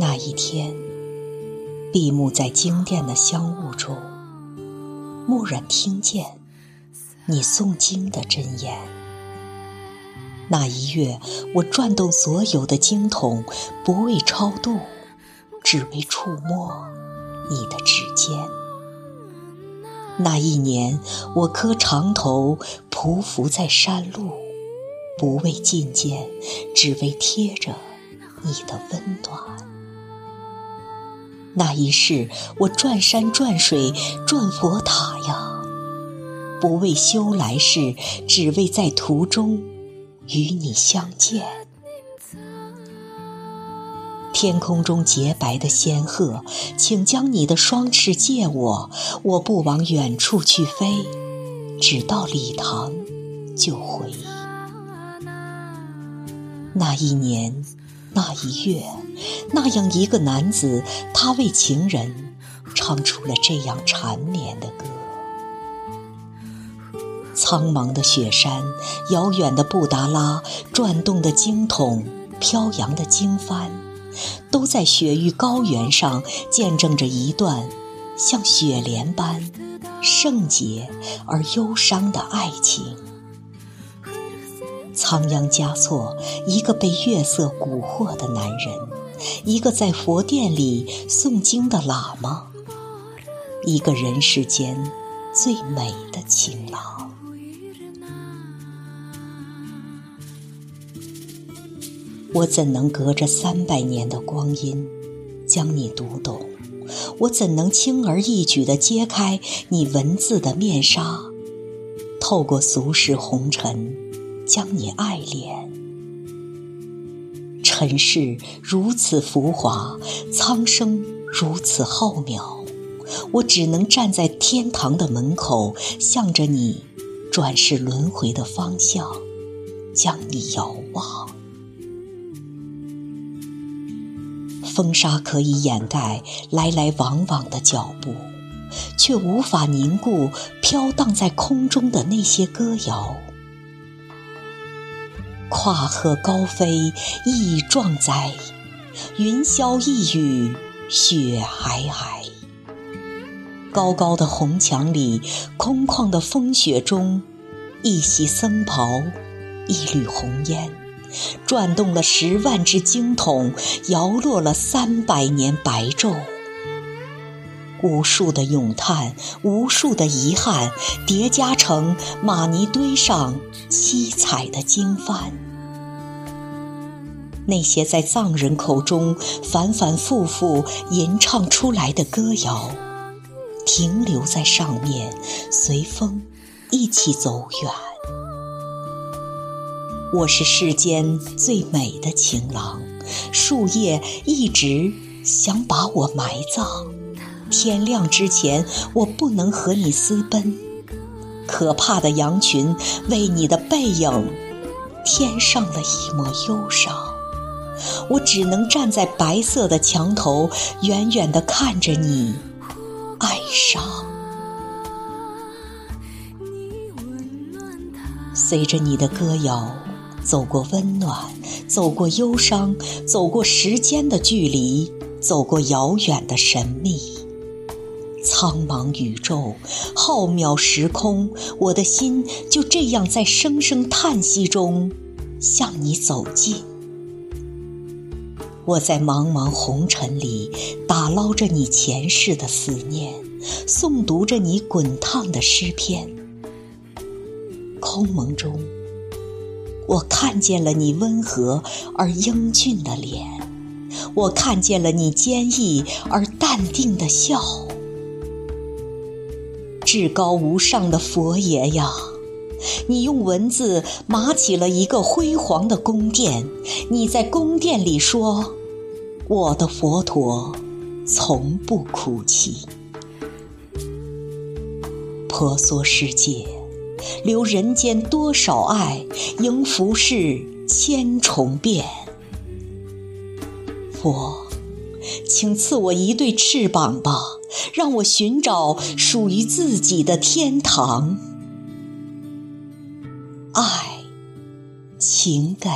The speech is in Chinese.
那一天，闭目在经殿的香雾中，蓦然听见你诵经的真言。那一月，我转动所有的经筒，不为超度，只为触摸你的指尖。那一年，我磕长头，匍匐在山路，不为觐见，只为贴着你的温暖。那一世，我转山转水转佛塔呀，不为修来世，只为在途中与你相见。天空中洁白的仙鹤，请将你的双翅借我，我不往远处去飞，只到礼堂就回。那一年。那一月，那样一个男子，他为情人唱出了这样缠绵的歌。苍茫的雪山，遥远的布达拉，转动的经筒，飘扬的经幡，都在雪域高原上见证着一段像雪莲般圣洁而忧伤的爱情。仓央嘉措，一个被月色蛊惑的男人，一个在佛殿里诵经的喇嘛，一个人世间最美的情郎。我怎能隔着三百年的光阴将你读懂？我怎能轻而易举地揭开你文字的面纱？透过俗世红尘。将你爱恋，尘世如此浮华，苍生如此浩渺，我只能站在天堂的门口，向着你转世轮回的方向，将你遥望。风沙可以掩盖来来往往的脚步，却无法凝固飘荡在空中的那些歌谣。跨鹤高飞意壮哉，云霄一语雪皑皑。高高的红墙里，空旷的风雪中，一袭僧袍，一缕红烟，转动了十万只经筒，摇落了三百年白昼。无数的咏叹，无数的遗憾，叠加成玛尼堆上七彩的经幡。那些在藏人口中反反复复吟唱出来的歌谣，停留在上面，随风一起走远。我是世间最美的情郎，树叶一直想把我埋葬。天亮之前，我不能和你私奔。可怕的羊群为你的背影添上了一抹忧伤。我只能站在白色的墙头，远远地看着你哀伤。随着你的歌谣，走过温暖，走过忧伤，走过时间的距离，走过遥远的神秘。苍茫宇宙，浩渺时空，我的心就这样在声声叹息中向你走近。我在茫茫红尘里打捞着你前世的思念，诵读着你滚烫的诗篇。空蒙中，我看见了你温和而英俊的脸，我看见了你坚毅而淡定的笑。至高无上的佛爷呀，你用文字码起了一个辉煌的宫殿。你在宫殿里说：“我的佛陀从不哭泣。”婆娑世界，留人间多少爱，迎浮世千重变。佛，请赐我一对翅膀吧。让我寻找属于自己的天堂，爱，请给。